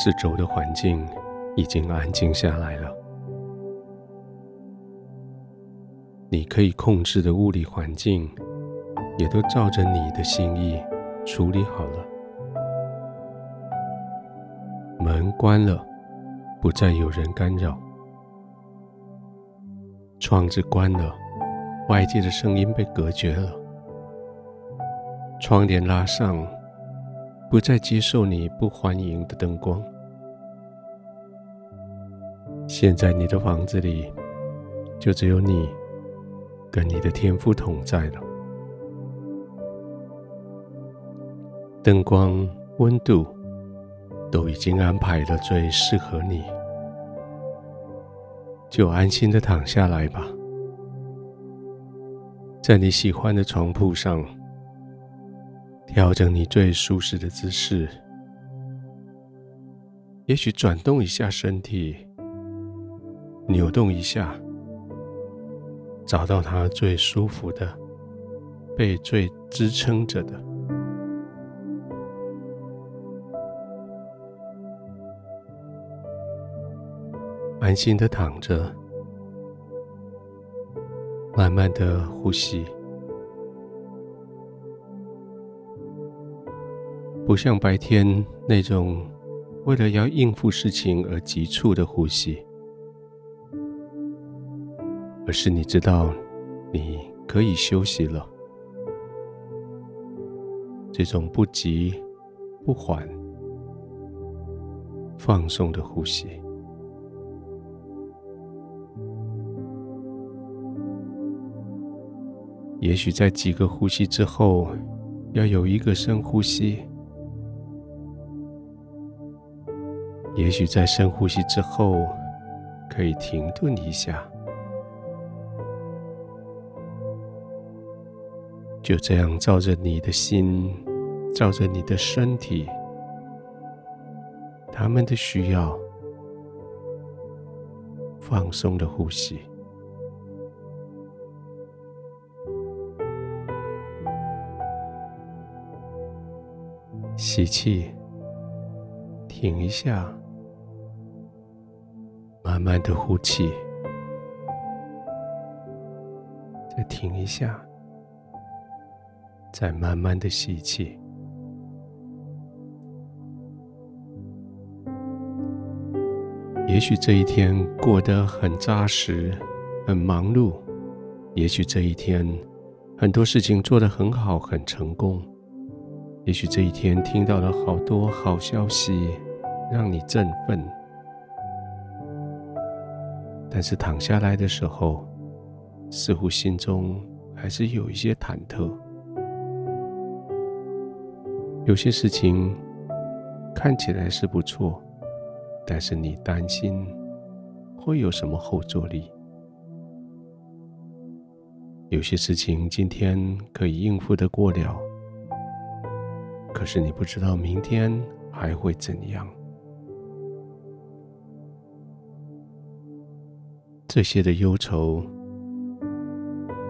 四周的环境已经安静下来了。你可以控制的物理环境，也都照着你的心意处理好了。门关了，不再有人干扰；窗子关了，外界的声音被隔绝了；窗帘拉上，不再接受你不欢迎的灯光。现在你的房子里，就只有你跟你的天赋同在了。灯光、温度都已经安排了最适合你，就安心的躺下来吧，在你喜欢的床铺上，调整你最舒适的姿势，也许转动一下身体，扭动一下，找到它最舒服的，被最支撑着的。安心的躺着，慢慢的呼吸，不像白天那种为了要应付事情而急促的呼吸，而是你知道你可以休息了，这种不急不缓、放松的呼吸。也许在几个呼吸之后，要有一个深呼吸；也许在深呼吸之后，可以停顿一下。就这样，照着你的心，照着你的身体，他们的需要，放松的呼吸。吸气，停一下，慢慢的呼气，再停一下，再慢慢的吸气。也许这一天过得很扎实，很忙碌；也许这一天很多事情做得很好，很成功。也许这一天听到了好多好消息，让你振奋，但是躺下来的时候，似乎心中还是有一些忐忑。有些事情看起来是不错，但是你担心会有什么后坐力。有些事情今天可以应付得过了。可是你不知道明天还会怎样？这些的忧愁，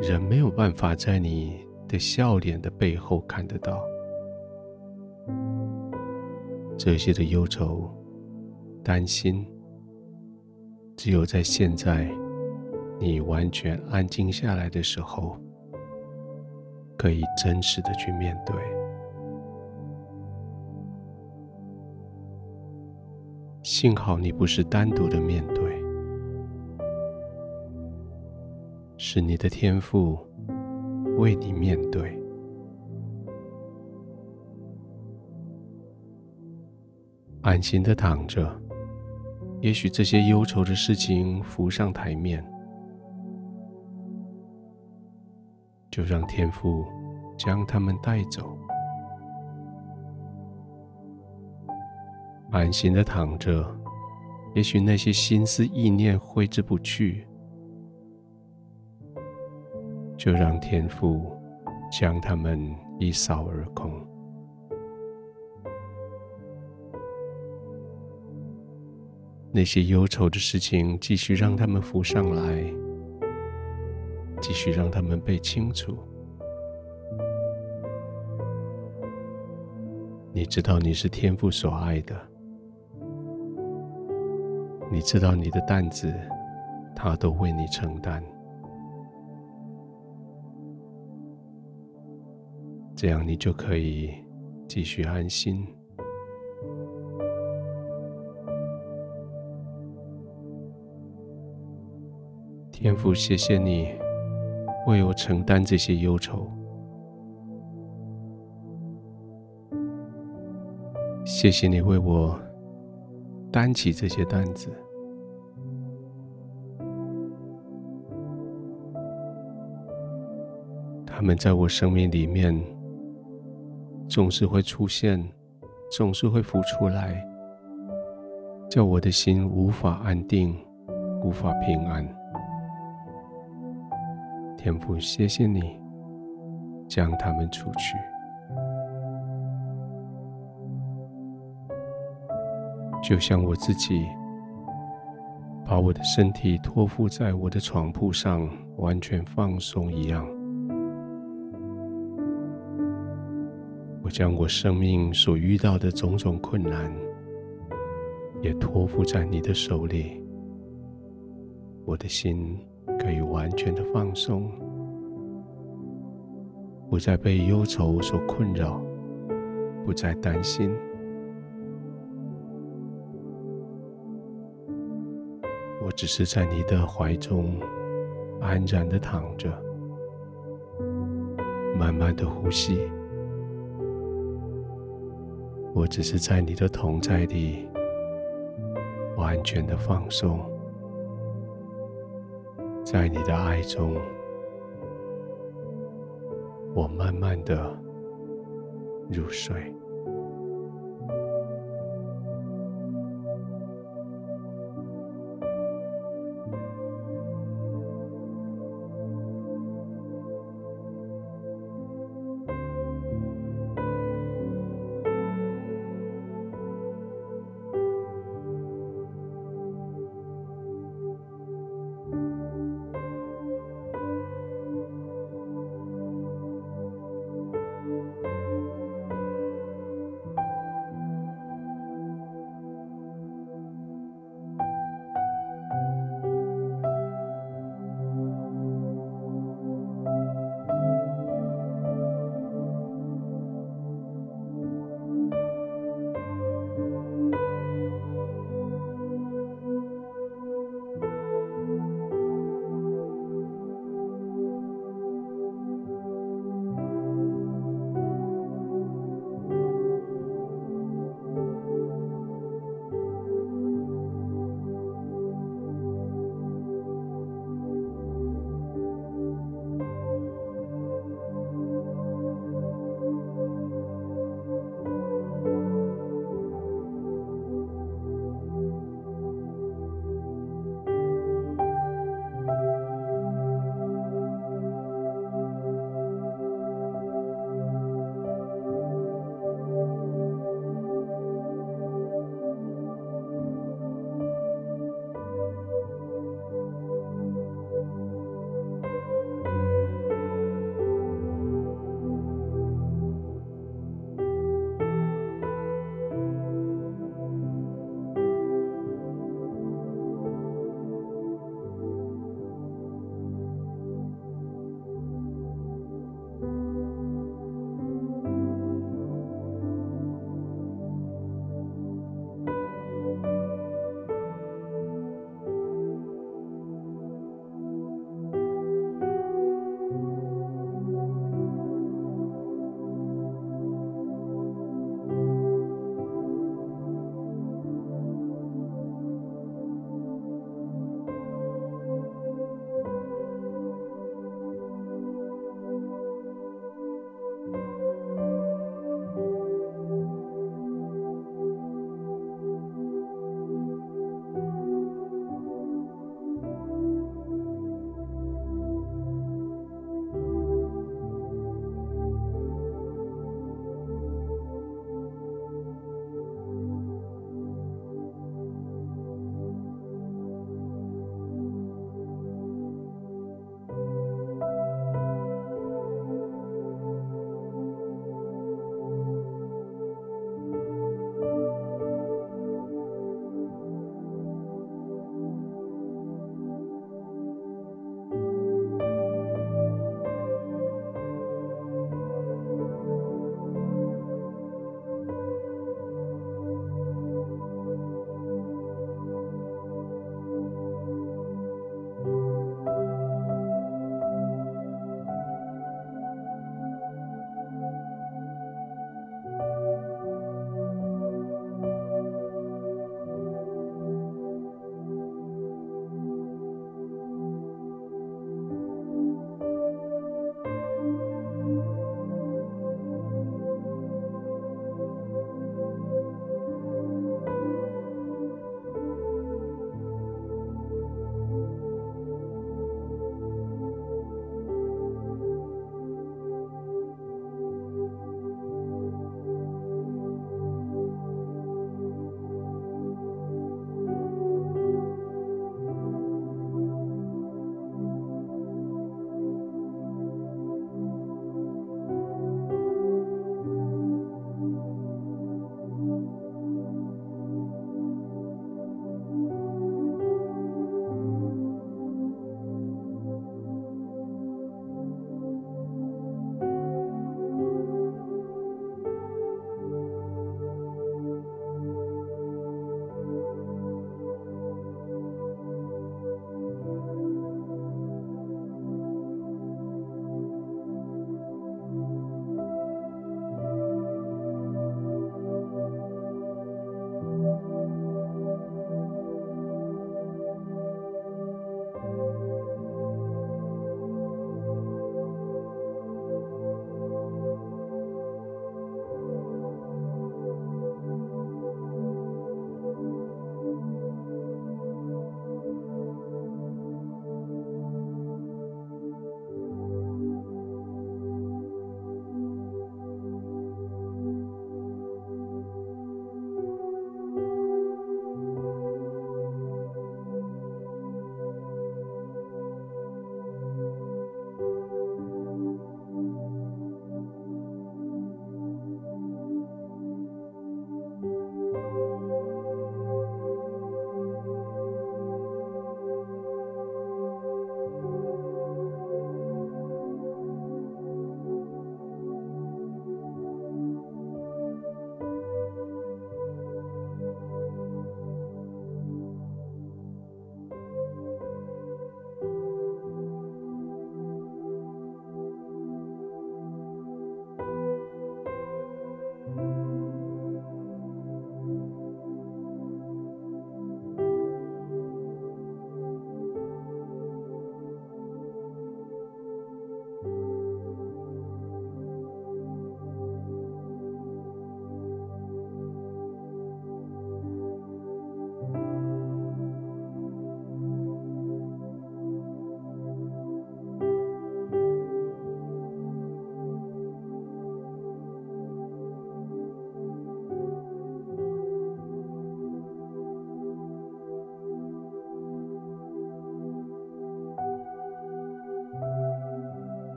人没有办法在你的笑脸的背后看得到。这些的忧愁、担心，只有在现在你完全安静下来的时候，可以真实的去面对。幸好你不是单独的面对，是你的天父为你面对。安心的躺着，也许这些忧愁的事情浮上台面，就让天父将他们带走。安心的躺着，也许那些心思意念挥之不去，就让天父将他们一扫而空。那些忧愁的事情，继续让他们浮上来，继续让他们被清除。你知道你是天父所爱的。你知道你的担子，他都为你承担。这样你就可以继续安心。天父，谢谢你为我承担这些忧愁，谢谢你为我担起这些担子。他们在我生命里面。总是会出现，总是会浮出来，叫我的心无法安定，无法平安。天父，谢谢你将他们除去，就像我自己把我的身体托付在我的床铺上，完全放松一样。将我生命所遇到的种种困难，也托付在你的手里。我的心可以完全的放松，不再被忧愁所困扰，不再担心。我只是在你的怀中安然的躺着，慢慢的呼吸。我只是在你的同在里，完全的放松，在你的爱中，我慢慢的入睡。